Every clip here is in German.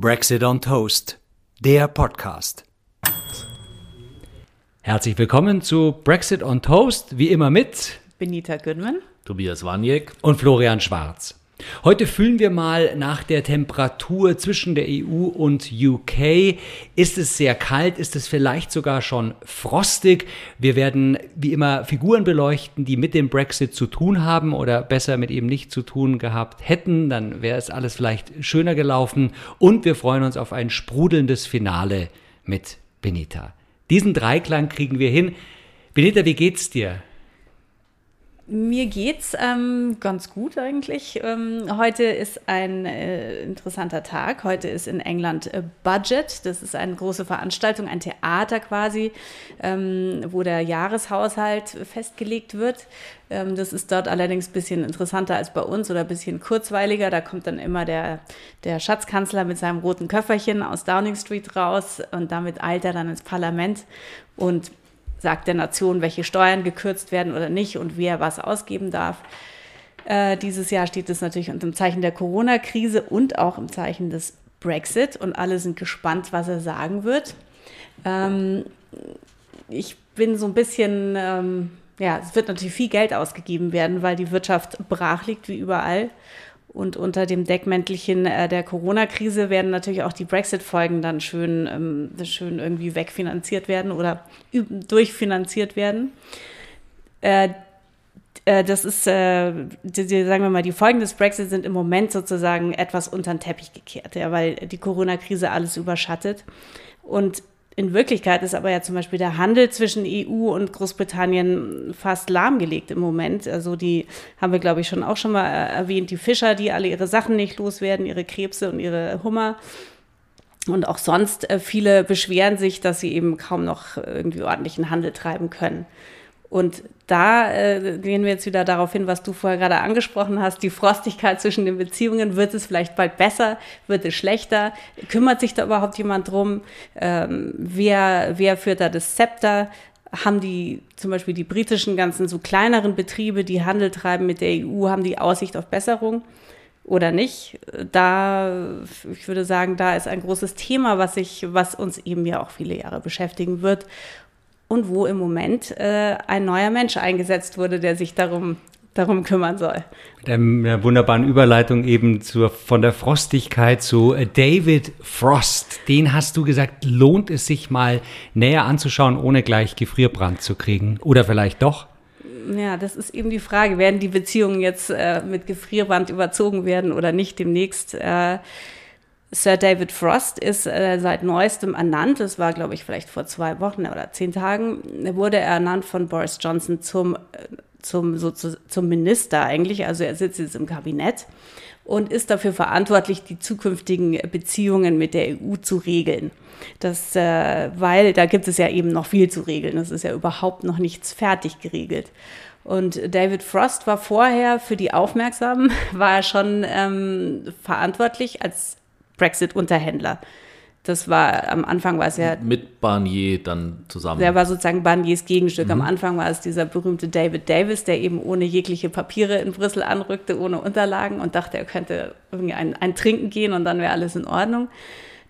Brexit on Toast, der Podcast. Herzlich willkommen zu Brexit on Toast, wie immer mit Benita Goodman, Tobias Waniek und Florian Schwarz. Heute fühlen wir mal nach der Temperatur zwischen der EU und UK. Ist es sehr kalt? Ist es vielleicht sogar schon frostig? Wir werden wie immer Figuren beleuchten, die mit dem Brexit zu tun haben oder besser mit ihm nicht zu tun gehabt hätten. Dann wäre es alles vielleicht schöner gelaufen. Und wir freuen uns auf ein sprudelndes Finale mit Benita. Diesen Dreiklang kriegen wir hin. Benita, wie geht's dir? Mir geht's ähm, ganz gut eigentlich. Ähm, heute ist ein äh, interessanter Tag. Heute ist in England äh, Budget. Das ist eine große Veranstaltung, ein Theater quasi, ähm, wo der Jahreshaushalt festgelegt wird. Ähm, das ist dort allerdings ein bisschen interessanter als bei uns oder ein bisschen kurzweiliger. Da kommt dann immer der, der Schatzkanzler mit seinem roten Köfferchen aus Downing Street raus und damit eilt er dann ins Parlament und sagt der Nation, welche Steuern gekürzt werden oder nicht und wer was ausgeben darf. Äh, dieses Jahr steht es natürlich unter dem Zeichen der Corona-Krise und auch im Zeichen des Brexit und alle sind gespannt, was er sagen wird. Ähm, ich bin so ein bisschen, ähm, ja, es wird natürlich viel Geld ausgegeben werden, weil die Wirtschaft brach liegt wie überall. Und unter dem Deckmäntelchen äh, der Corona-Krise werden natürlich auch die Brexit-Folgen dann schön, ähm, schön irgendwie wegfinanziert werden oder durchfinanziert werden. Äh, äh, das ist, äh, die, die, sagen wir mal, die Folgen des Brexit sind im Moment sozusagen etwas unter den Teppich gekehrt, ja, weil die Corona-Krise alles überschattet. Und in Wirklichkeit ist aber ja zum Beispiel der Handel zwischen EU und Großbritannien fast lahmgelegt im Moment. Also die haben wir, glaube ich, schon auch schon mal äh, erwähnt, die Fischer, die alle ihre Sachen nicht loswerden, ihre Krebse und ihre Hummer. Und auch sonst äh, viele beschweren sich, dass sie eben kaum noch irgendwie ordentlichen Handel treiben können. Und da äh, gehen wir jetzt wieder darauf hin, was du vorher gerade angesprochen hast, die Frostigkeit zwischen den Beziehungen. Wird es vielleicht bald besser? Wird es schlechter? Kümmert sich da überhaupt jemand drum? Ähm, wer, wer führt da das Zepter? Haben die zum Beispiel die britischen ganzen so kleineren Betriebe, die Handel treiben mit der EU, haben die Aussicht auf Besserung? oder nicht. Da, ich würde sagen, da ist ein großes Thema, was sich, was uns eben ja auch viele Jahre beschäftigen wird und wo im Moment äh, ein neuer Mensch eingesetzt wurde, der sich darum darum kümmern soll. Mit einer wunderbaren Überleitung eben zur, von der Frostigkeit zu äh, David Frost. Den hast du gesagt, lohnt es sich mal näher anzuschauen, ohne gleich Gefrierbrand zu kriegen? Oder vielleicht doch? Ja, das ist eben die Frage. Werden die Beziehungen jetzt äh, mit Gefrierbrand überzogen werden oder nicht demnächst? Äh, Sir David Frost ist äh, seit neuestem ernannt. Das war, glaube ich, vielleicht vor zwei Wochen oder zehn Tagen. Wurde er ernannt von Boris Johnson zum, äh, zum, so, zu, zum Minister eigentlich. Also er sitzt jetzt im Kabinett und ist dafür verantwortlich, die zukünftigen Beziehungen mit der EU zu regeln. Das, äh, weil da gibt es ja eben noch viel zu regeln. Es ist ja überhaupt noch nichts fertig geregelt. Und David Frost war vorher für die Aufmerksamen, war er schon ähm, verantwortlich als Brexit-Unterhändler. Das war am Anfang war es ja. Mit Barnier dann zusammen. Der war sozusagen Barniers Gegenstück. Mhm. Am Anfang war es dieser berühmte David Davis, der eben ohne jegliche Papiere in Brüssel anrückte, ohne Unterlagen und dachte, er könnte irgendwie ein, ein Trinken gehen und dann wäre alles in Ordnung.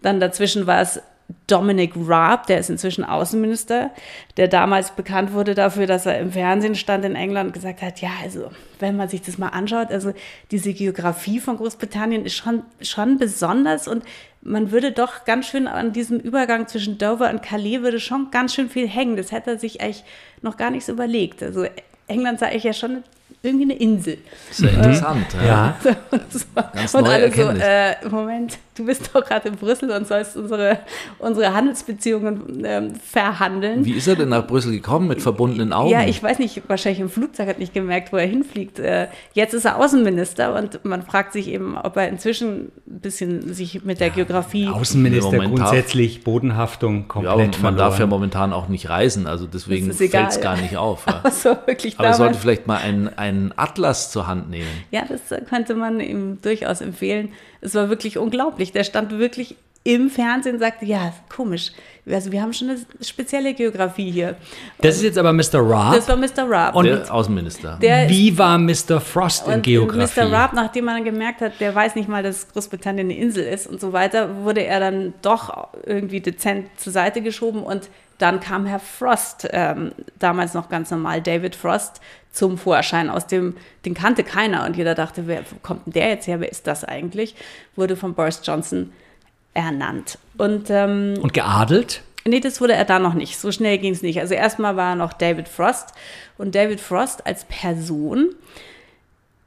Dann dazwischen war es Dominic Raab, der ist inzwischen Außenminister, der damals bekannt wurde dafür, dass er im Fernsehen stand in England und gesagt hat, ja, also wenn man sich das mal anschaut, also diese Geografie von Großbritannien ist schon, schon besonders und man würde doch ganz schön an diesem Übergang zwischen Dover und Calais würde schon ganz schön viel hängen. Das hätte er sich eigentlich noch gar nicht so überlegt. Also England sah ich ja schon irgendwie eine Insel. Sehr interessant, äh, ja. ja. Ganz und alle so, äh, Moment, du bist doch gerade in Brüssel und sollst unsere, unsere Handelsbeziehungen ähm, verhandeln. Wie ist er denn nach Brüssel gekommen mit verbundenen Augen? Ja, ich weiß nicht, wahrscheinlich im Flugzeug hat nicht gemerkt, wo er hinfliegt. Äh, jetzt ist er Außenminister und man fragt sich eben, ob er inzwischen ein bisschen sich mit der ja, Geografie. Außenminister grundsätzlich Bodenhaftung komplett. Ja, und man darf ja momentan auch nicht reisen, also deswegen fällt es gar nicht auf. Ja. so, wirklich Aber er sollte vielleicht mal ein einen Atlas zur Hand nehmen. Ja, das könnte man ihm durchaus empfehlen. Es war wirklich unglaublich. Der stand wirklich im Fernsehen sagte, ja, komisch, also wir haben schon eine spezielle Geografie hier. Das ist jetzt aber Mr. Raab. Das war Mr. Raab. Und der Außenminister. Der Wie war Mr. Frost in Geografie? Mr. Raab, nachdem man gemerkt hat, der weiß nicht mal, dass Großbritannien eine Insel ist und so weiter, wurde er dann doch irgendwie dezent zur Seite geschoben und dann kam Herr Frost, ähm, damals noch ganz normal, David Frost, zum Vorschein. Aus dem, den kannte keiner und jeder dachte, wer kommt denn der jetzt her? Wer ist das eigentlich? Wurde von Boris Johnson ernannt. Und, ähm, und geadelt? Nee, das wurde er da noch nicht. So schnell ging es nicht. Also erstmal war er noch David Frost. Und David Frost als Person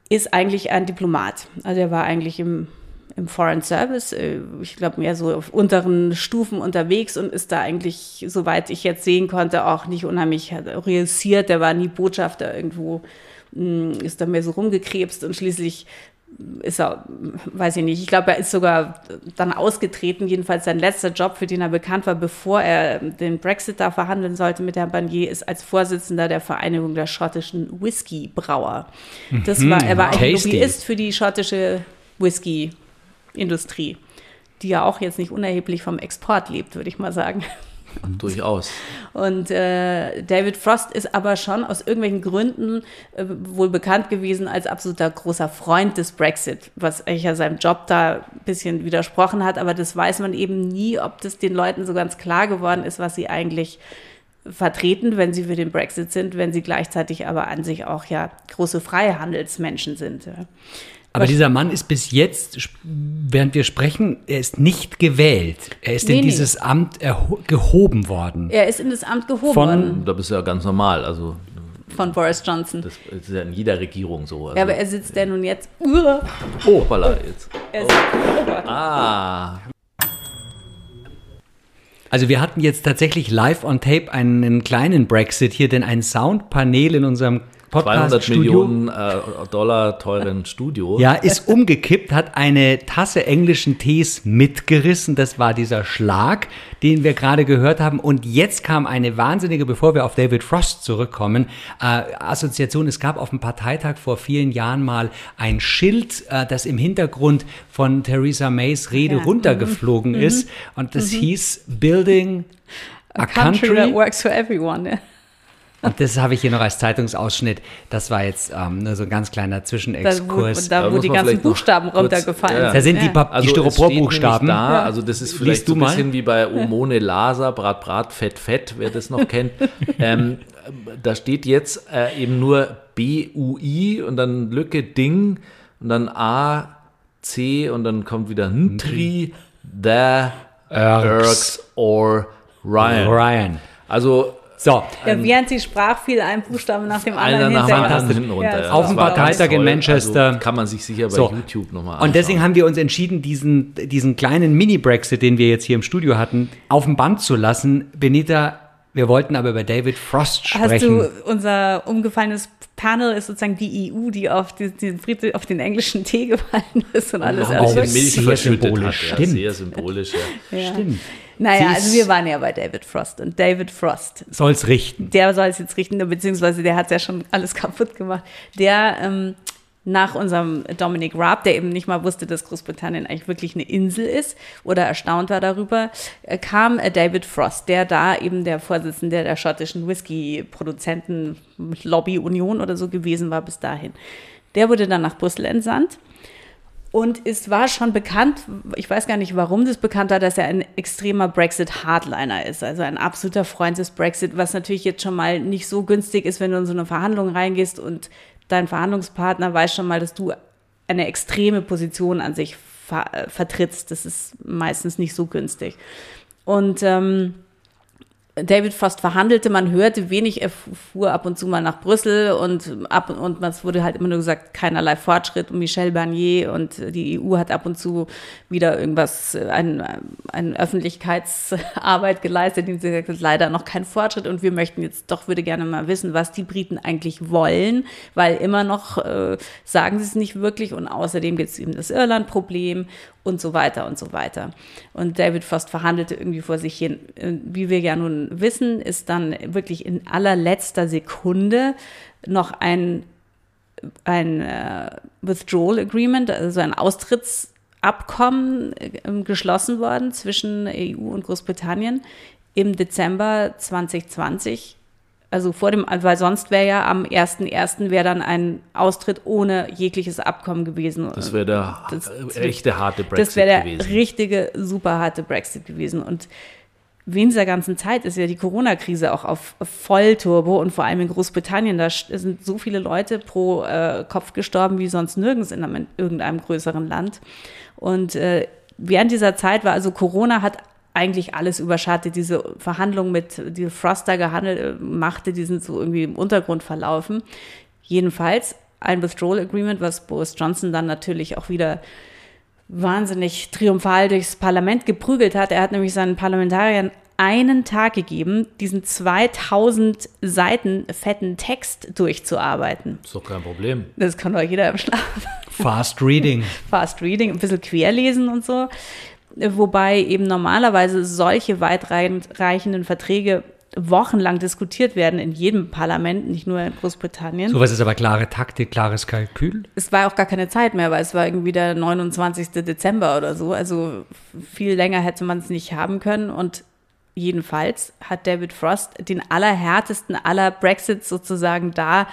ist eigentlich ein Diplomat. Also er war eigentlich im, im Foreign Service, äh, ich glaube mehr so auf unteren Stufen unterwegs und ist da eigentlich, soweit ich jetzt sehen konnte, auch nicht unheimlich reüssiert. Der war nie Botschafter irgendwo, hm, ist da mehr so rumgekrebst und schließlich ist er, weiß ich nicht, ich glaube, er ist sogar dann ausgetreten, jedenfalls sein letzter Job, für den er bekannt war, bevor er den Brexit da verhandeln sollte mit Herrn Barnier, ist als Vorsitzender der Vereinigung der schottischen Whisky-Brauer. Das mhm, war, er war ein Lobbyist für die schottische Whisky-Industrie, die ja auch jetzt nicht unerheblich vom Export lebt, würde ich mal sagen. Durchaus. Und äh, David Frost ist aber schon aus irgendwelchen Gründen äh, wohl bekannt gewesen als absoluter großer Freund des Brexit, was eigentlich ja seinem Job da ein bisschen widersprochen hat. Aber das weiß man eben nie, ob das den Leuten so ganz klar geworden ist, was sie eigentlich vertreten, wenn sie für den Brexit sind, wenn sie gleichzeitig aber an sich auch ja große Freihandelsmenschen sind. Ja. Aber dieser Mann ist bis jetzt, während wir sprechen, er ist nicht gewählt. Er ist nee, in dieses nee. Amt gehoben worden. Er ist in das Amt gehoben Von, worden. Da bist du ja ganz normal. Also von Boris Johnson. Das ist ja in jeder Regierung so. Also ja, aber er sitzt ja nun jetzt. Oh, voilà, jetzt. Er sitzt, oh. Ah. Also wir hatten jetzt tatsächlich live on tape einen kleinen Brexit hier, denn ein Soundpanel in unserem Podcast 200 Millionen äh, Dollar teuren Studio. Ja, ist umgekippt, hat eine Tasse englischen Tees mitgerissen. Das war dieser Schlag, den wir gerade gehört haben. Und jetzt kam eine wahnsinnige, bevor wir auf David Frost zurückkommen, äh, Assoziation. Es gab auf dem Parteitag vor vielen Jahren mal ein Schild, äh, das im Hintergrund von Theresa Mays Rede ja. runtergeflogen mhm. ist. Und das mhm. hieß Building a, a country, country that works for everyone. Ja. Und das habe ich hier noch als Zeitungsausschnitt. Das war jetzt ähm, nur so ein ganz kleiner Zwischenexkurs. Da, wo, da, wo die ganzen Buchstaben runtergefallen sind. Da sind die pa also Styroporbuchstaben. Da, ja. Also das ist vielleicht so ein bisschen wie bei Omone Lasa, Brat Brat, Fett Fett, wer das noch kennt. ähm, da steht jetzt äh, eben nur B-U-I und dann Lücke Ding und dann A, C und dann kommt wieder Ntri, The, Erks or Ryan. Ryan. Also so. Ja, während sie sprach, fiel ein Buchstaben nach dem anderen nach. Anderen hinten runter. Ja, Auf dem Parteitag in Manchester. Also kann man sich sicher bei so. YouTube nochmal anschauen. Und deswegen haben wir uns entschieden, diesen, diesen kleinen Mini-Brexit, den wir jetzt hier im Studio hatten, auf dem Band zu lassen. Benita, wir wollten aber über David Frost sprechen. Hast du unser umgefallenes Panel ist sozusagen die EU, die auf, die, die, auf den englischen Tee gefallen ist und alles. Oh, also Milch sehr symbolisch. Hat, ja, sehr symbolisch. Ja. ja. Stimmt. Naja, also wir waren ja bei David Frost und David Frost soll es richten. Der soll es jetzt richten, beziehungsweise der hat es ja schon alles kaputt gemacht. Der ähm, nach unserem Dominic Raab, der eben nicht mal wusste, dass Großbritannien eigentlich wirklich eine Insel ist oder erstaunt war darüber, äh, kam äh, David Frost, der da eben der Vorsitzende der schottischen Whisky-Produzenten Lobby Union oder so gewesen war bis dahin. Der wurde dann nach Brüssel entsandt und es war schon bekannt, ich weiß gar nicht, warum das bekannt war, dass er ein extremer Brexit-Hardliner ist. Also ein absoluter Freund des Brexit, was natürlich jetzt schon mal nicht so günstig ist, wenn du in so eine Verhandlung reingehst und dein Verhandlungspartner weiß schon mal, dass du eine extreme Position an sich ver vertrittst. Das ist meistens nicht so günstig. Und ähm, David fast verhandelte, man hörte wenig, er fuhr ab und zu mal nach Brüssel und ab und es wurde halt immer nur gesagt, keinerlei Fortschritt und Michel Barnier und die EU hat ab und zu wieder irgendwas, eine ein Öffentlichkeitsarbeit geleistet, die gesagt leider noch kein Fortschritt und wir möchten jetzt doch, würde gerne mal wissen, was die Briten eigentlich wollen, weil immer noch äh, sagen sie es nicht wirklich und außerdem gibt es eben das Irland-Problem und so weiter und so weiter. Und David Frost verhandelte irgendwie vor sich hin. Wie wir ja nun wissen, ist dann wirklich in allerletzter Sekunde noch ein, ein uh, Withdrawal Agreement, also ein Austritts Abkommen äh, geschlossen worden zwischen EU und Großbritannien im Dezember 2020. Also vor dem, weil sonst wäre ja am 1.1. wäre dann ein Austritt ohne jegliches Abkommen gewesen. Das wäre der das, echte harte Brexit Das wäre der gewesen. richtige, super harte Brexit gewesen. Und während dieser ganzen Zeit ist ja die Corona-Krise auch auf Vollturbo und vor allem in Großbritannien, da sind so viele Leute pro äh, Kopf gestorben wie sonst nirgends in, einem, in irgendeinem größeren Land. Und äh, während dieser Zeit war also Corona hat eigentlich alles überschattet. Diese Verhandlungen mit, die Froster gehandelt äh, machte, die sind so irgendwie im Untergrund verlaufen. Jedenfalls ein Withdrawal Agreement, was Boris Johnson dann natürlich auch wieder wahnsinnig triumphal durchs Parlament geprügelt hat. Er hat nämlich seinen Parlamentariern einen Tag gegeben, diesen 2000 Seiten fetten Text durchzuarbeiten. Ist doch kein Problem. Das kann doch jeder im Schlaf. Fast Reading. Fast Reading, ein bisschen querlesen und so. Wobei eben normalerweise solche weitreichenden Verträge wochenlang diskutiert werden in jedem Parlament, nicht nur in Großbritannien. Sowas ist aber klare Taktik, klares Kalkül. Es war auch gar keine Zeit mehr, weil es war irgendwie der 29. Dezember oder so. Also viel länger hätte man es nicht haben können. Und jedenfalls hat David Frost den allerhärtesten aller Brexits sozusagen da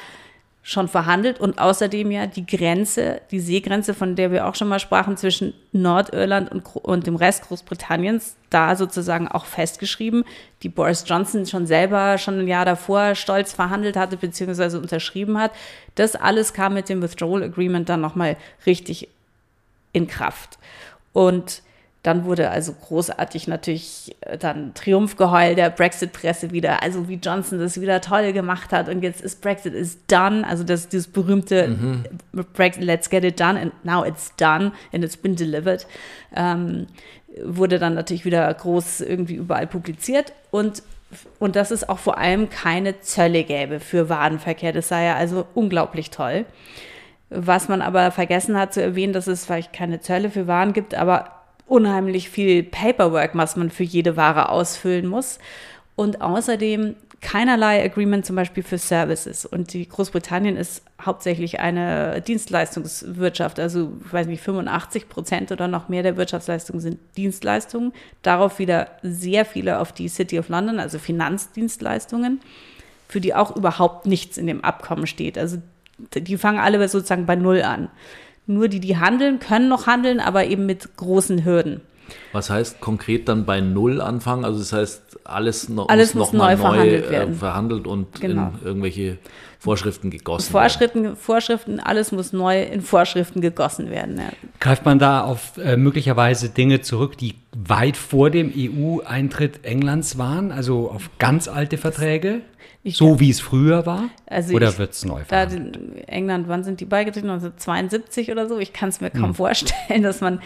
schon verhandelt und außerdem ja die Grenze, die Seegrenze, von der wir auch schon mal sprachen, zwischen Nordirland und, und dem Rest Großbritanniens, da sozusagen auch festgeschrieben, die Boris Johnson schon selber schon ein Jahr davor stolz verhandelt hatte bzw. unterschrieben hat. Das alles kam mit dem Withdrawal Agreement dann nochmal richtig in Kraft. Und dann wurde also großartig natürlich äh, dann Triumphgeheul der Brexit-Presse wieder, also wie Johnson das wieder toll gemacht hat und jetzt ist Brexit is done, also das dieses berühmte mhm. Brexit, let's get it done and now it's done and it's been delivered, ähm, wurde dann natürlich wieder groß irgendwie überall publiziert und und dass es auch vor allem keine Zölle gäbe für Warenverkehr. Das sei ja also unglaublich toll. Was man aber vergessen hat zu erwähnen, dass es vielleicht keine Zölle für Waren gibt, aber unheimlich viel Paperwork, was man für jede Ware ausfüllen muss. Und außerdem keinerlei Agreement zum Beispiel für Services. Und die Großbritannien ist hauptsächlich eine Dienstleistungswirtschaft. Also, ich weiß nicht, 85 Prozent oder noch mehr der Wirtschaftsleistungen sind Dienstleistungen. Darauf wieder sehr viele auf die City of London, also Finanzdienstleistungen, für die auch überhaupt nichts in dem Abkommen steht. Also, die fangen alle sozusagen bei Null an. Nur die, die handeln, können noch handeln, aber eben mit großen Hürden. Was heißt konkret dann bei Null anfangen? Also das heißt, alles, noch, alles muss, noch neu, verhandelt, äh, werden. verhandelt und genau. in irgendwelche Vorschriften gegossen Vorschriften, werden. Vorschriften, alles muss neu in Vorschriften gegossen werden. Ja. Greift man da auf äh, möglicherweise Dinge zurück, die weit vor dem EU-Eintritt Englands waren, also auf ganz alte Verträge? Ich so wie es früher war? Also oder wird es neu verhandelt? England, wann sind die beigetreten? 1972 oder so? Ich kann es mir kaum hm. vorstellen, dass man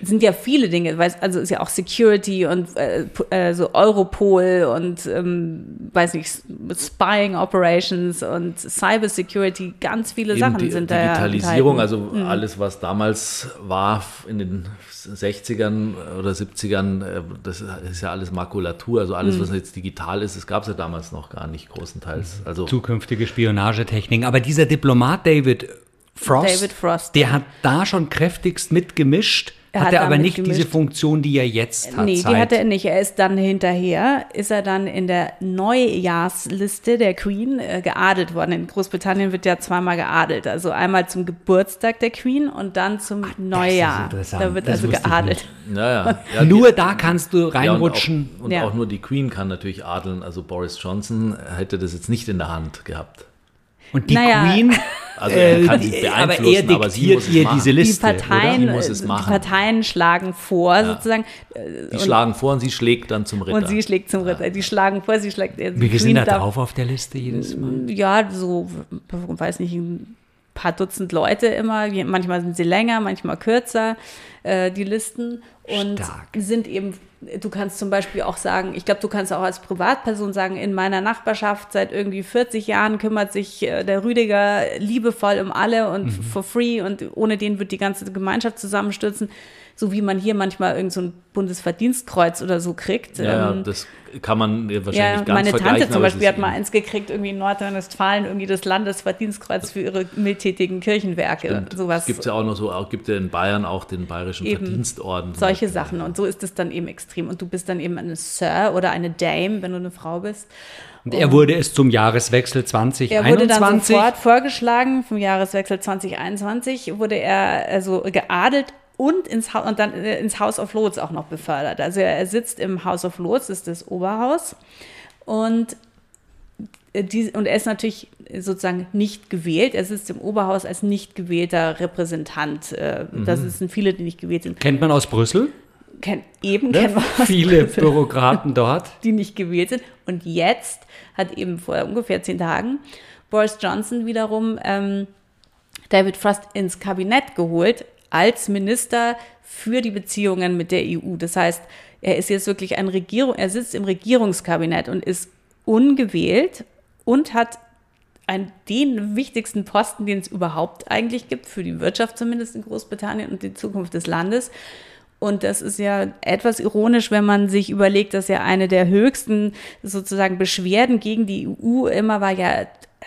sind ja viele Dinge, weiß, also ist ja auch Security und äh, äh, so Europol und ähm, weiß nicht, Spying Operations und Cyber Security, ganz viele Eben Sachen die, sind da. Digitalisierung, also mhm. alles, was damals war in den 60ern oder 70ern, äh, das ist ja alles Makulatur, also alles, mhm. was jetzt digital ist, das gab es ja damals noch gar nicht großenteils. Also Zukünftige Spionagetechniken. Aber dieser Diplomat David Frost, David Frost, der hat da schon kräftigst mitgemischt er hat, hat er aber nicht gemischt. diese Funktion, die er jetzt hat. Nee, die hat er nicht. Er ist dann hinterher, ist er dann in der Neujahrsliste der Queen äh, geadelt worden. In Großbritannien wird ja zweimal geadelt. Also einmal zum Geburtstag der Queen und dann zum Ach, Neujahr. Da wird das also geadelt. Naja, ja, nur da kannst du reinrutschen. Ja, und, auch, und ja. auch nur die Queen kann natürlich adeln. Also Boris Johnson hätte das jetzt nicht in der Hand gehabt. Und die naja. Queen, also er kann sie beeinflussen, aber, er diktiert aber sie muss ihr diese Liste. Die Parteien, die Parteien schlagen vor, ja. sozusagen. Die schlagen vor und sie schlägt dann zum Ritter. Und sie schlägt zum Ritter. Ja. Die schlagen vor, sie schlägt. Also Wie viel sind da drauf auf der Liste jedes Mal? Ja, so, weiß nicht, ein paar Dutzend Leute immer. Manchmal sind sie länger, manchmal kürzer, äh, die Listen. Und Stark. sind eben du kannst zum Beispiel auch sagen, ich glaube, du kannst auch als Privatperson sagen, in meiner Nachbarschaft seit irgendwie 40 Jahren kümmert sich äh, der Rüdiger liebevoll um alle und mhm. for free und ohne den wird die ganze Gemeinschaft zusammenstürzen so wie man hier manchmal irgend so ein Bundesverdienstkreuz oder so kriegt. Ja, ähm, das kann man wahrscheinlich ja, ganz Meine Tante zum Beispiel hat mal eins gekriegt, irgendwie in Nordrhein-Westfalen, irgendwie das Landesverdienstkreuz für ihre mildtätigen Kirchenwerke. Stimmt. Sowas. Es gibt ja auch noch so, gibt ja in Bayern auch den Bayerischen eben Verdienstorden. Solche Sachen. Und so ist es dann eben extrem. Und du bist dann eben eine Sir oder eine Dame, wenn du eine Frau bist. Und er wurde es zum Jahreswechsel 2021. Er wurde dann sofort vorgeschlagen, vom Jahreswechsel 2021 wurde er also geadelt und ins, ha und dann äh, ins House of Lords auch noch befördert. Also er sitzt im House of Lords, das ist das Oberhaus. Und, äh, die, und er ist natürlich sozusagen nicht gewählt. Er sitzt im Oberhaus als nicht gewählter Repräsentant. Äh, das mhm. sind viele, die nicht gewählt sind. Kennt man aus Brüssel? Kennt, eben ne? kennt man viele Bürokraten dort, die nicht gewählt sind. Und jetzt hat eben vor ungefähr zehn Tagen Boris Johnson wiederum ähm, David Frost ins Kabinett geholt als Minister für die Beziehungen mit der EU. Das heißt, er ist jetzt wirklich ein Regierung, er sitzt im Regierungskabinett und ist ungewählt und hat einen, den wichtigsten Posten, den es überhaupt eigentlich gibt, für die Wirtschaft zumindest in Großbritannien und die Zukunft des Landes. Und das ist ja etwas ironisch, wenn man sich überlegt, dass ja eine der höchsten sozusagen Beschwerden gegen die EU immer war ja,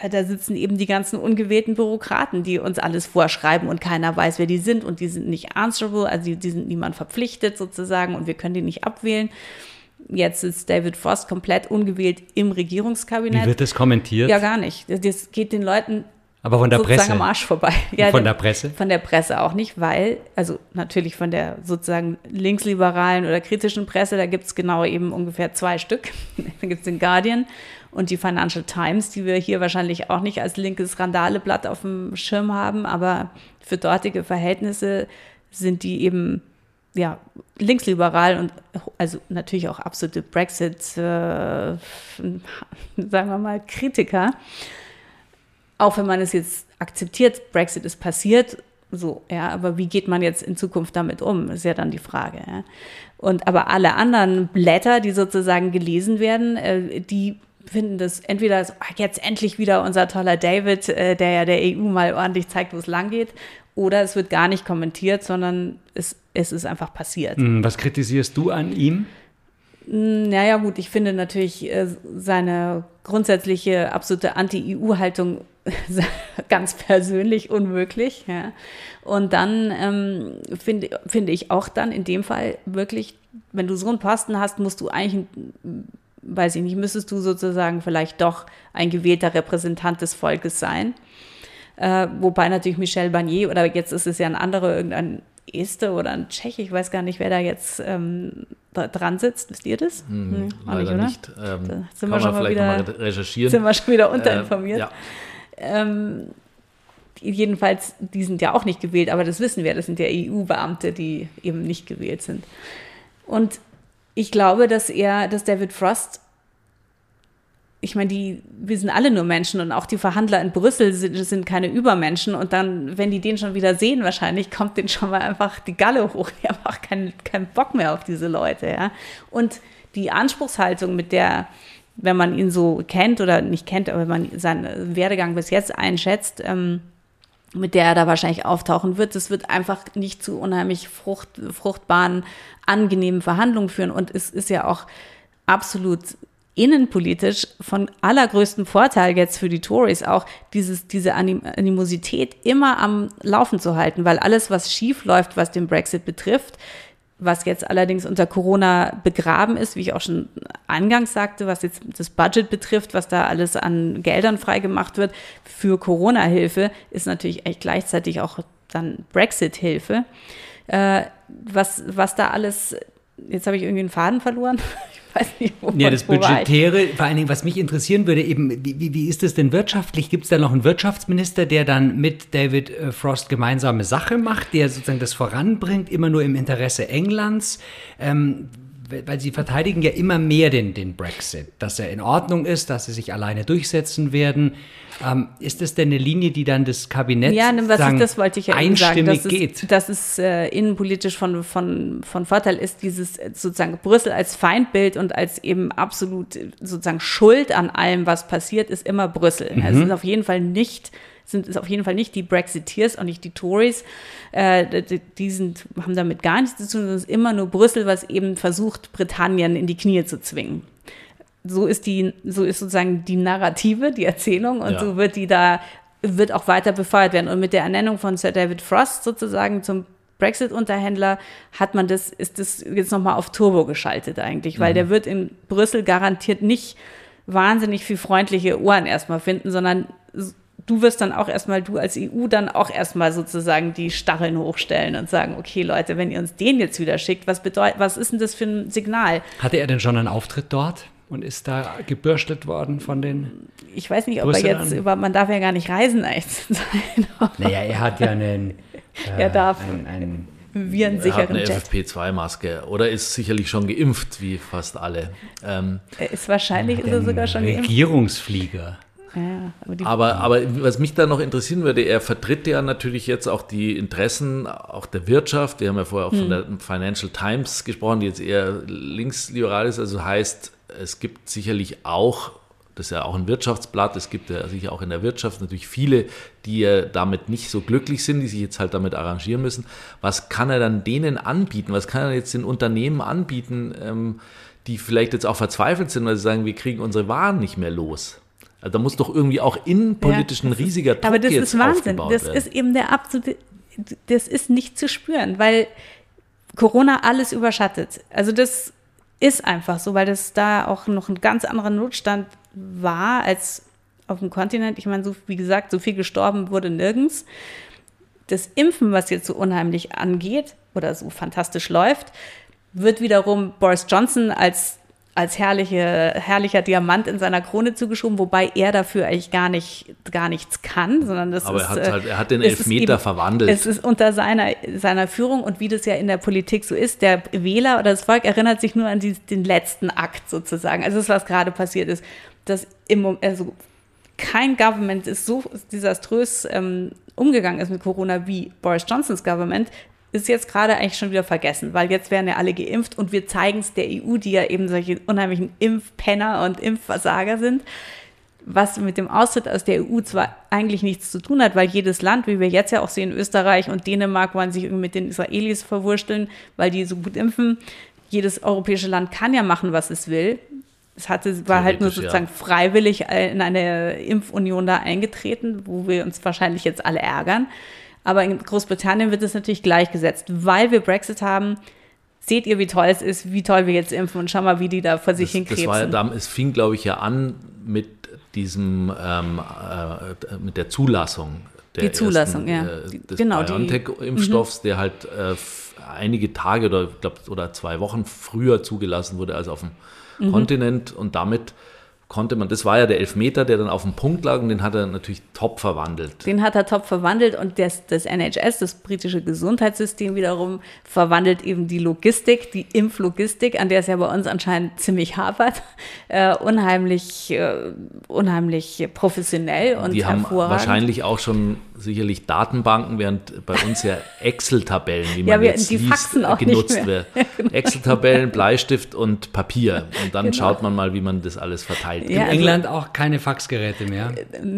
da sitzen eben die ganzen ungewählten Bürokraten, die uns alles vorschreiben und keiner weiß, wer die sind und die sind nicht answerable, also die, die sind niemand verpflichtet sozusagen und wir können die nicht abwählen. Jetzt ist David Frost komplett ungewählt im Regierungskabinett. Wie wird das kommentiert? Ja, gar nicht. Das geht den Leuten aber von der sozusagen Presse. am Arsch vorbei. Ja, von der Presse? Von der Presse auch nicht, weil, also natürlich von der sozusagen linksliberalen oder kritischen Presse, da gibt es genau eben ungefähr zwei Stück. da gibt es den Guardian und die Financial Times, die wir hier wahrscheinlich auch nicht als linkes Randaleblatt auf dem Schirm haben, aber für dortige Verhältnisse sind die eben ja, linksliberal und also natürlich auch absolute Brexit, äh, sagen wir mal, Kritiker auch wenn man es jetzt akzeptiert, Brexit ist passiert, so, ja, aber wie geht man jetzt in Zukunft damit um, ist ja dann die Frage. Ja. Und aber alle anderen Blätter, die sozusagen gelesen werden, äh, die finden das entweder so, ach, jetzt endlich wieder unser toller David, äh, der ja der EU mal ordentlich zeigt, wo es lang geht, oder es wird gar nicht kommentiert, sondern es, es ist einfach passiert. Hm, was kritisierst du an ihm? Naja, gut, ich finde natürlich äh, seine grundsätzliche absolute Anti-EU-Haltung ganz persönlich unmöglich. Ja. Und dann ähm, finde finde ich auch dann in dem Fall wirklich, wenn du so einen Posten hast, musst du eigentlich, weiß ich nicht, müsstest du sozusagen vielleicht doch ein gewählter Repräsentant des Volkes sein. Äh, wobei natürlich Michel Barnier oder jetzt ist es ja ein anderer, irgendein Este oder ein Tschech, ich weiß gar nicht, wer da jetzt ähm, dran sitzt. Wisst ihr das? Hm, hm, leider nicht. Ähm, da sind wir schon mal wieder, recherchieren. Sind wir schon wieder unterinformiert. Ähm, ja. Ähm, jedenfalls, die sind ja auch nicht gewählt, aber das wissen wir, das sind ja EU-Beamte, die eben nicht gewählt sind. Und ich glaube, dass er, dass David Frost, ich meine, die, wir sind alle nur Menschen und auch die Verhandler in Brüssel sind, sind keine Übermenschen und dann, wenn die den schon wieder sehen, wahrscheinlich kommt denen schon mal einfach die Galle hoch. Die haben auch keinen, keinen Bock mehr auf diese Leute, ja. Und die Anspruchshaltung, mit der wenn man ihn so kennt oder nicht kennt, aber wenn man seinen Werdegang bis jetzt einschätzt, ähm, mit der er da wahrscheinlich auftauchen wird, das wird einfach nicht zu unheimlich frucht, fruchtbaren, angenehmen Verhandlungen führen. Und es ist ja auch absolut innenpolitisch von allergrößtem Vorteil jetzt für die Tories auch, dieses, diese Anim Animosität immer am Laufen zu halten, weil alles, was schief läuft, was den Brexit betrifft, was jetzt allerdings unter Corona begraben ist, wie ich auch schon eingangs sagte, was jetzt das Budget betrifft, was da alles an Geldern freigemacht wird für Corona-Hilfe, ist natürlich gleichzeitig auch dann Brexit-Hilfe. Äh, was, was da alles, jetzt habe ich irgendwie einen Faden verloren. weiß nicht, wo Ja, das Budgetäre, vor allen Dingen, was mich interessieren würde, eben, wie, wie ist es denn wirtschaftlich? Gibt es da noch einen Wirtschaftsminister, der dann mit David äh, Frost gemeinsame Sache macht, der sozusagen das voranbringt, immer nur im Interesse Englands? Ähm, weil sie verteidigen ja immer mehr den, den Brexit, dass er in Ordnung ist, dass sie sich alleine durchsetzen werden. Ähm, ist das denn eine Linie, die dann das Kabinett ja, was sagen, ich, das wollte ich ja einstimmig sagen, dass geht? Es, dass es äh, innenpolitisch von, von, von Vorteil ist, dieses äh, sozusagen Brüssel als Feindbild und als eben absolut sozusagen Schuld an allem, was passiert, ist immer Brüssel. Mhm. Also es ist auf jeden Fall nicht sind es auf jeden Fall nicht die Brexiteers und nicht die Tories. Äh, die sind, haben damit gar nichts zu tun, sondern es ist immer nur Brüssel, was eben versucht, Britannien in die Knie zu zwingen so ist die, so ist sozusagen die Narrative, die Erzählung und ja. so wird die da, wird auch weiter befeuert werden. Und mit der Ernennung von Sir David Frost sozusagen zum Brexit-Unterhändler hat man das, ist das jetzt nochmal auf Turbo geschaltet eigentlich, weil mhm. der wird in Brüssel garantiert nicht wahnsinnig viel freundliche Ohren erstmal finden, sondern du wirst dann auch erstmal, du als EU dann auch erstmal sozusagen die Stacheln hochstellen und sagen, okay Leute, wenn ihr uns den jetzt wieder schickt, was bedeutet, was ist denn das für ein Signal? Hatte er denn schon einen Auftritt dort? und ist da gebürstet worden von den. Ich weiß nicht, ob er jetzt über, man darf ja gar nicht reisen eigentlich sein. naja, er hat ja einen. Äh, er darf. Einen, einen virensicheren er hat eine FFP2-Maske oder ist sicherlich schon geimpft, wie fast alle. Ähm, er ist wahrscheinlich ist er sogar schon Regierungsflieger. Ja, aber, aber, aber, was mich da noch interessieren würde, er vertritt ja natürlich jetzt auch die Interessen auch der Wirtschaft. Wir haben ja vorher auch hm. von der Financial Times gesprochen, die jetzt eher linksliberal ist. Also heißt, es gibt sicherlich auch, das ist ja auch ein Wirtschaftsblatt, es gibt ja sicher auch in der Wirtschaft natürlich viele, die ja damit nicht so glücklich sind, die sich jetzt halt damit arrangieren müssen. Was kann er dann denen anbieten? Was kann er jetzt den Unternehmen anbieten, ähm, die vielleicht jetzt auch verzweifelt sind, weil sie sagen, wir kriegen unsere Waren nicht mehr los? Also da muss doch irgendwie auch innenpolitisch ja, ein riesiger Druck Aber das ist Wahnsinn. Das werden. ist eben der absolute, das ist nicht zu spüren, weil Corona alles überschattet. Also das ist einfach so, weil das da auch noch ein ganz anderer Notstand war als auf dem Kontinent. Ich meine, so wie gesagt, so viel gestorben wurde nirgends. Das Impfen, was jetzt so unheimlich angeht oder so fantastisch läuft, wird wiederum Boris Johnson als als herrliche, herrlicher Diamant in seiner Krone zugeschoben, wobei er dafür eigentlich gar nicht, gar nichts kann, sondern das Aber ist, er hat, halt, er hat den Elfmeter eben, verwandelt. Es ist unter seiner, seiner Führung und wie das ja in der Politik so ist, der Wähler oder das Volk erinnert sich nur an die, den letzten Akt sozusagen. Also das, was gerade passiert ist, dass im, also kein Government ist so desaströs ähm, umgegangen ist mit Corona wie Boris Johnsons Government, ist jetzt gerade eigentlich schon wieder vergessen, weil jetzt werden ja alle geimpft und wir zeigen es der EU, die ja eben solche unheimlichen Impfpenner und Impfversager sind, was mit dem Austritt aus der EU zwar eigentlich nichts zu tun hat, weil jedes Land, wie wir jetzt ja auch sehen, Österreich und Dänemark wollen sich irgendwie mit den Israelis verwursteln, weil die so gut impfen. Jedes europäische Land kann ja machen, was es will. Es hatte, war halt nur sozusagen ja. freiwillig in eine Impfunion da eingetreten, wo wir uns wahrscheinlich jetzt alle ärgern. Aber in Großbritannien wird es natürlich gleichgesetzt, weil wir Brexit haben. Seht ihr, wie toll es ist, wie toll wir jetzt impfen und schau mal, wie die da vor sich das, hinkrebsen. Das war es fing, glaube ich, ja an mit diesem, ähm, äh, mit der Zulassung. Der die Zulassung, ersten, ja. Äh, des genau, BioNTech-Impfstoffs, mhm. der halt äh, einige Tage oder, glaub, oder zwei Wochen früher zugelassen wurde als auf dem mhm. Kontinent und damit konnte man, das war ja der Elfmeter, der dann auf dem Punkt lag und den hat er natürlich top verwandelt. Den hat er top verwandelt und das, das NHS, das britische Gesundheitssystem wiederum, verwandelt eben die Logistik, die Impflogistik, an der es ja bei uns anscheinend ziemlich hapert, äh, unheimlich, äh, unheimlich professionell und die haben wahrscheinlich auch schon sicherlich Datenbanken, während bei uns ja Excel-Tabellen, wie man ja, wir, jetzt liest, genutzt werden. Genau. Excel-Tabellen, Bleistift und Papier. Und dann genau. schaut man mal, wie man das alles verteilt. In ja, also, England auch keine Faxgeräte mehr.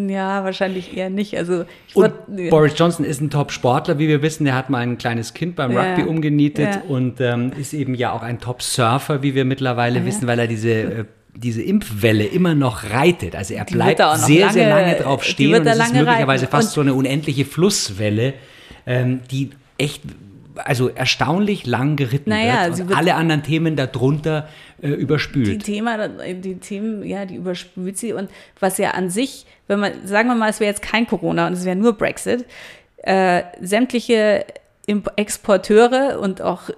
Ja, wahrscheinlich eher nicht. Also und würd, Boris Johnson ist ein Top-Sportler, wie wir wissen. Der hat mal ein kleines Kind beim Rugby ja, umgenietet und ähm, ist eben ja auch ein Top-Surfer, wie wir mittlerweile wissen, weil er diese äh, diese Impfwelle immer noch reitet. Also er bleibt sehr, lange, sehr lange drauf stehen und es ist möglicherweise reiten. fast und so eine unendliche Flusswelle, ähm, die echt also erstaunlich lang geritten naja, wird und wird alle anderen Themen darunter äh, überspült. Die, Thema, die Themen, ja, die überspült sie und was ja an sich, wenn man, sagen wir mal, es wäre jetzt kein Corona und es wäre nur Brexit, äh, sämtliche Exporteure und auch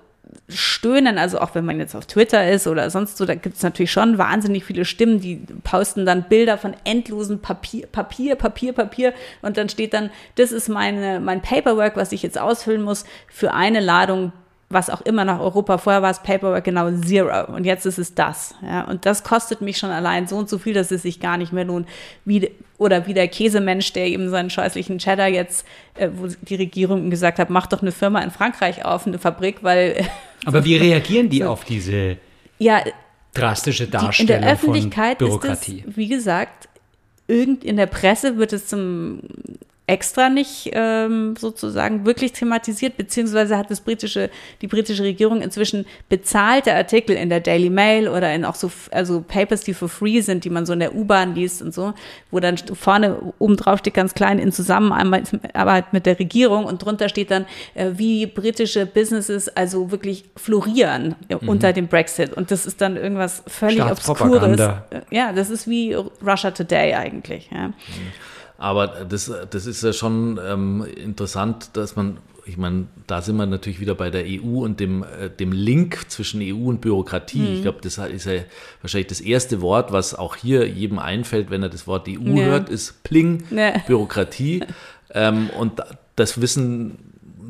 stöhnen, also auch wenn man jetzt auf Twitter ist oder sonst so, da gibt es natürlich schon wahnsinnig viele Stimmen, die posten dann Bilder von endlosen Papier, Papier, Papier, Papier und dann steht dann, das ist meine, mein Paperwork, was ich jetzt ausfüllen muss für eine Ladung was auch immer nach Europa. Vorher war es Paperwork genau zero und jetzt ist es das. Ja, und das kostet mich schon allein so und so viel, dass es sich gar nicht mehr lohnt. Wie, oder wie der Käsemensch, der eben seinen scheußlichen Cheddar jetzt, äh, wo die Regierung gesagt hat, mach doch eine Firma in Frankreich auf, eine Fabrik, weil. Aber wie reagieren die so, auf diese ja, drastische Darstellung die, in der Öffentlichkeit von Bürokratie? Ist es, wie gesagt, irgend in der Presse wird es zum extra nicht ähm, sozusagen wirklich thematisiert, beziehungsweise hat das britische, die britische Regierung inzwischen bezahlte Artikel in der Daily Mail oder in auch so, also Papers, die for free sind, die man so in der U-Bahn liest und so, wo dann vorne oben drauf steht ganz klein in Zusammenarbeit mit der Regierung und drunter steht dann, äh, wie britische Businesses also wirklich florieren mhm. unter dem Brexit. Und das ist dann irgendwas völlig Obskures. Ja, das ist wie Russia Today eigentlich. Ja. Mhm. Aber das, das ist ja schon ähm, interessant, dass man, ich meine, da sind wir natürlich wieder bei der EU und dem, äh, dem Link zwischen EU und Bürokratie. Mhm. Ich glaube, das ist ja wahrscheinlich das erste Wort, was auch hier jedem einfällt, wenn er das Wort EU nee. hört, ist Pling, nee. Bürokratie. ähm, und das wissen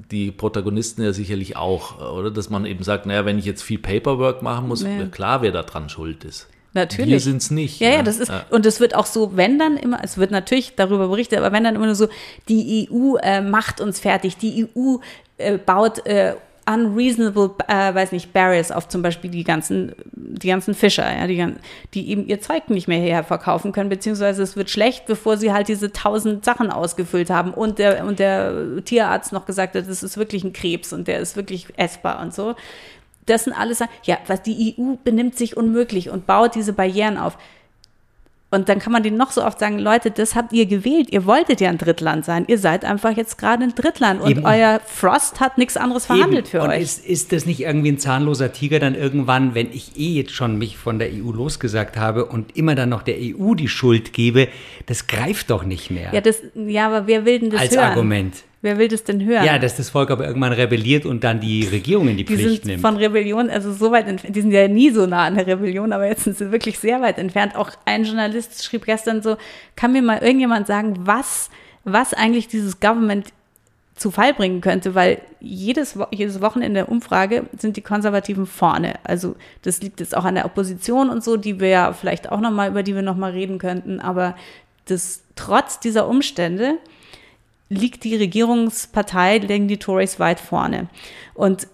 die Protagonisten ja sicherlich auch, oder? Dass man eben sagt, naja, wenn ich jetzt viel Paperwork machen muss, nee. klar, wer da dran schuld ist. Natürlich. Wir sind es nicht. Ja, ja, das ist, ja. und es wird auch so, wenn dann immer, es wird natürlich darüber berichtet, aber wenn dann immer nur so, die EU äh, macht uns fertig, die EU äh, baut äh, unreasonable, äh, weiß nicht, Barriers auf zum Beispiel die ganzen, die ganzen Fischer, ja, die, die eben ihr Zeug nicht mehr hierher verkaufen können, beziehungsweise es wird schlecht, bevor sie halt diese tausend Sachen ausgefüllt haben und der, und der Tierarzt noch gesagt hat, das ist wirklich ein Krebs und der ist wirklich essbar und so das sind alles, ja, was die EU benimmt sich unmöglich und baut diese Barrieren auf. Und dann kann man denen noch so oft sagen, Leute, das habt ihr gewählt. Ihr wolltet ja ein Drittland sein. Ihr seid einfach jetzt gerade ein Drittland. Und Eben. euer Frost hat nichts anderes verhandelt Eben. für und euch. Ist, ist das nicht irgendwie ein zahnloser Tiger dann irgendwann, wenn ich eh jetzt schon mich von der EU losgesagt habe und immer dann noch der EU die Schuld gebe, das greift doch nicht mehr. Ja, das, ja aber wer will denn das Als hören? Argument. Wer will das denn hören? Ja, dass das Volk aber irgendwann rebelliert und dann die Regierung in die, die Pflicht sind nimmt. Von Rebellion, also so weit entfernt, die sind ja nie so nah an der Rebellion, aber jetzt sind sie wirklich sehr weit entfernt. Auch ein Journalist schrieb gestern so, kann mir mal irgendjemand sagen, was, was eigentlich dieses Government zu Fall bringen könnte, weil jedes, jedes Wochenende Umfrage sind die Konservativen vorne. Also das liegt jetzt auch an der Opposition und so, die wir ja vielleicht auch nochmal, über die wir nochmal reden könnten, aber das trotz dieser Umstände liegt die Regierungspartei, liegen die Tories weit vorne. Und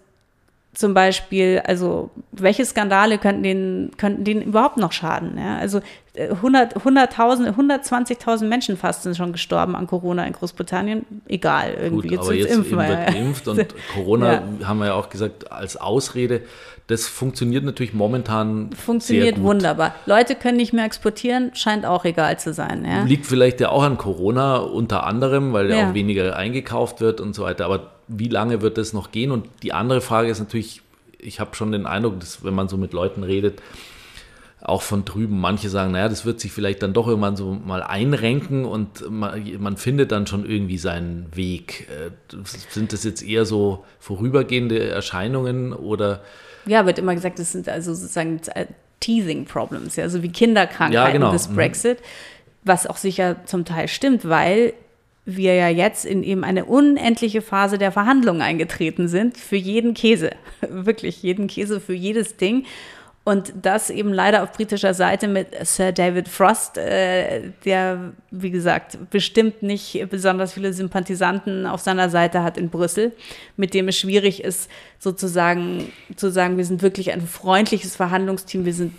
zum Beispiel, also welche Skandale könnten denen, könnten denen überhaupt noch schaden? Ja? Also 100, 100.000, 120.000 Menschen fast sind schon gestorben an Corona in Großbritannien. Egal, irgendwie. Gut, jetzt aber jetzt impfen wird ja. geimpft und Corona, ja. haben wir ja auch gesagt, als Ausrede, das funktioniert natürlich momentan Funktioniert wunderbar. Leute können nicht mehr exportieren, scheint auch egal zu sein. Ja? Liegt vielleicht ja auch an Corona unter anderem, weil ja auch weniger eingekauft wird und so weiter. Aber wie lange wird das noch gehen? Und die andere Frage ist natürlich, ich habe schon den Eindruck, dass wenn man so mit Leuten redet, auch von drüben, manche sagen, naja, das wird sich vielleicht dann doch irgendwann so mal einrenken und man, man findet dann schon irgendwie seinen Weg. Äh, sind das jetzt eher so vorübergehende Erscheinungen oder? Ja, wird immer gesagt, das sind also sozusagen äh, Teasing Problems, ja, so wie Kinderkrankheiten ja, genau. des mhm. Brexit, was auch sicher zum Teil stimmt, weil wir ja jetzt in eben eine unendliche Phase der Verhandlungen eingetreten sind für jeden Käse. Wirklich jeden Käse für jedes Ding. Und das eben leider auf britischer Seite mit Sir David Frost, äh, der, wie gesagt, bestimmt nicht besonders viele Sympathisanten auf seiner Seite hat in Brüssel, mit dem es schwierig ist, sozusagen zu sagen, wir sind wirklich ein freundliches Verhandlungsteam, wir sind,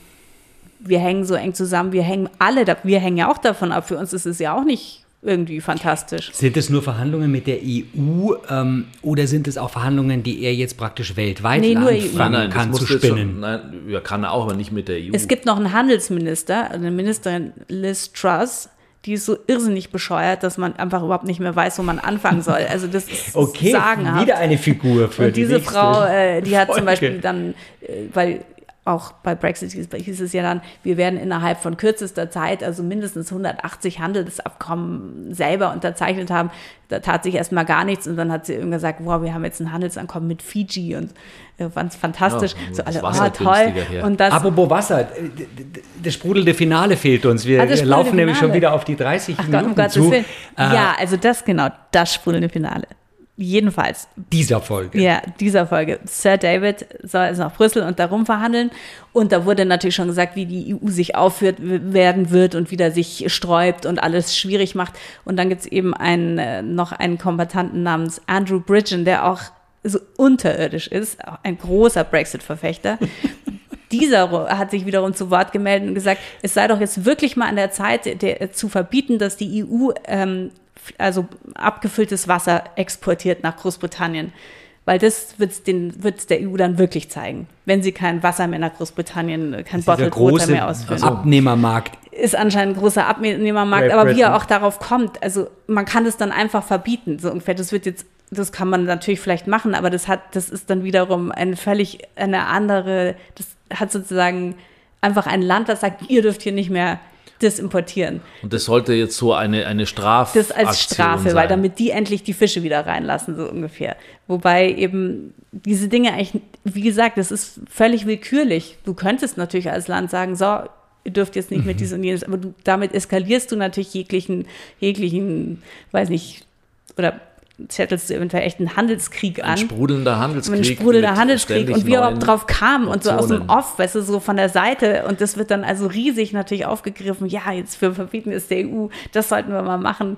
wir hängen so eng zusammen, wir hängen alle, wir hängen ja auch davon ab. Für uns ist es ja auch nicht irgendwie fantastisch. Sind es nur Verhandlungen mit der EU ähm, oder sind es auch Verhandlungen, die er jetzt praktisch weltweit nee, nur EU. Nein, nein, kann zu spinnen? Schon, nein, ja, kann er auch, aber nicht mit der EU. Es gibt noch einen Handelsminister, eine Ministerin Liz Truss, die ist so irrsinnig bescheuert, dass man einfach überhaupt nicht mehr weiß, wo man anfangen soll. Also das ist okay, sagenhaft. wieder eine Figur für Und diese Frau, äh, die hat Folge. zum Beispiel dann, äh, weil auch bei Brexit hieß es ja dann, wir werden innerhalb von kürzester Zeit, also mindestens 180 Handelsabkommen selber unterzeichnet haben. Da tat sich erstmal gar nichts und dann hat sie irgendwann gesagt, wow, wir haben jetzt ein Handelsabkommen mit Fiji und äh, fand es fantastisch. Ja, so alle, oh, toll. Und das, Apropos Wasser, das sprudelnde Finale fehlt uns. Wir, wir laufen nämlich schon wieder auf die 30 Ach Minuten Gott, um zu. Willen. Ja, also das genau, das sprudelnde Finale. Jedenfalls. Dieser Folge. Ja, dieser Folge. Sir David soll also nach Brüssel und darum verhandeln. Und da wurde natürlich schon gesagt, wie die EU sich aufführt werden wird und wieder sich sträubt und alles schwierig macht. Und dann gibt es eben einen, äh, noch einen Kombatanten namens Andrew Bridgen, der auch so unterirdisch ist, ein großer Brexit-Verfechter. Dieser hat sich wiederum zu Wort gemeldet und gesagt, es sei doch jetzt wirklich mal an der Zeit, der, zu verbieten, dass die EU ähm, also abgefülltes Wasser exportiert nach Großbritannien. Weil das wird es der EU dann wirklich zeigen, wenn sie kein Wasser mehr nach Großbritannien, kein Bottled Water mehr ausführen. Abnehmermarkt. Ist anscheinend ein großer Abnehmermarkt, Great aber Britain. wie er auch darauf kommt, also man kann das dann einfach verbieten, so ungefähr. Das wird jetzt das kann man natürlich vielleicht machen, aber das hat, das ist dann wiederum eine völlig eine andere, das hat sozusagen einfach ein Land, das sagt, ihr dürft hier nicht mehr das importieren. Und das sollte jetzt so eine, eine Strafe Das als Strafe, sein. weil damit die endlich die Fische wieder reinlassen, so ungefähr. Wobei eben diese Dinge eigentlich, wie gesagt, das ist völlig willkürlich. Du könntest natürlich als Land sagen, so, ihr dürft jetzt nicht mhm. mit dies und jenes, aber du, damit eskalierst du natürlich jeglichen, jeglichen, weiß nicht, oder zettelst du eventuell echt einen Handelskrieg an. Ein sprudelnder Handelskrieg. Ein sprudelnder Handelskrieg. Und wie er überhaupt drauf kam und so aus dem Off, weißt du, so von der Seite. Und das wird dann also riesig natürlich aufgegriffen. Ja, jetzt für verbieten ist der EU, das sollten wir mal machen.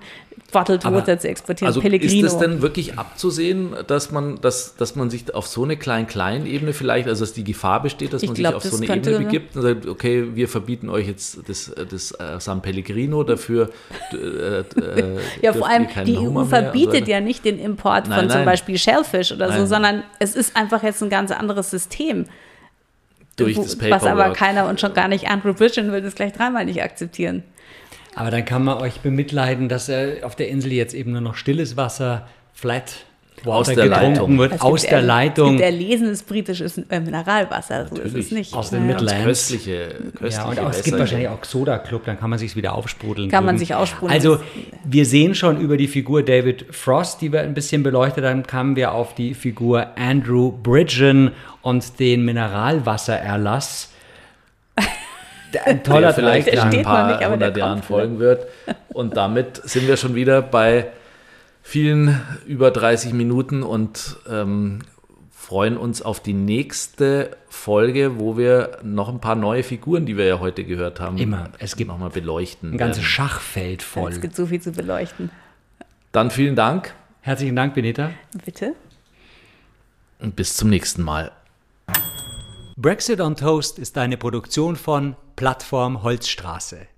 Bottled Water zu exportieren. Also Pellegrino. ist es denn wirklich abzusehen, dass man, dass, dass man sich auf so eine Klein-Klein-Ebene vielleicht, also dass die Gefahr besteht, dass ich man glaub, sich auf so eine Ebene begibt und sagt, okay, wir verbieten euch jetzt das, das äh, San Pellegrino, dafür äh, äh, Ja, vor allem die EU verbietet ja nicht den Import nein, von nein. zum Beispiel Shellfish oder nein. so, sondern es ist einfach jetzt ein ganz anderes System. Durch das Paperwork. Was aber keiner und schon gar nicht Andrew Bridgen will das gleich dreimal nicht akzeptieren. Aber dann kann man euch bemitleiden, dass äh, auf der Insel jetzt eben nur noch stilles Wasser, flat Water aus der Leitung. wird, aus der Leitung. Es gibt erlesenes britisches äh, Mineralwasser, so ist es nicht. Aus den Midlands. Köstliche, köstliche ja, und auch, es gibt wahrscheinlich auch Soda Club, dann kann man sich wieder aufsprudeln. Kann man sich aufsprudeln. Also wir sehen schon über die Figur David Frost, die wir ein bisschen beleuchtet haben, kamen wir auf die Figur Andrew Bridgen und den Mineralwassererlass ein toller der vielleicht in ein paar nicht, hundert Jahren folgen wird. Und damit sind wir schon wieder bei vielen über 30 Minuten und ähm, freuen uns auf die nächste Folge, wo wir noch ein paar neue Figuren, die wir ja heute gehört haben, immer es gibt nochmal beleuchten. Ein ganzes Schachfeld voll. Es gibt so viel zu beleuchten. Dann vielen Dank. Herzlichen Dank, Benita. Bitte. Und bis zum nächsten Mal. Brexit on Toast ist eine Produktion von Plattform Holzstraße.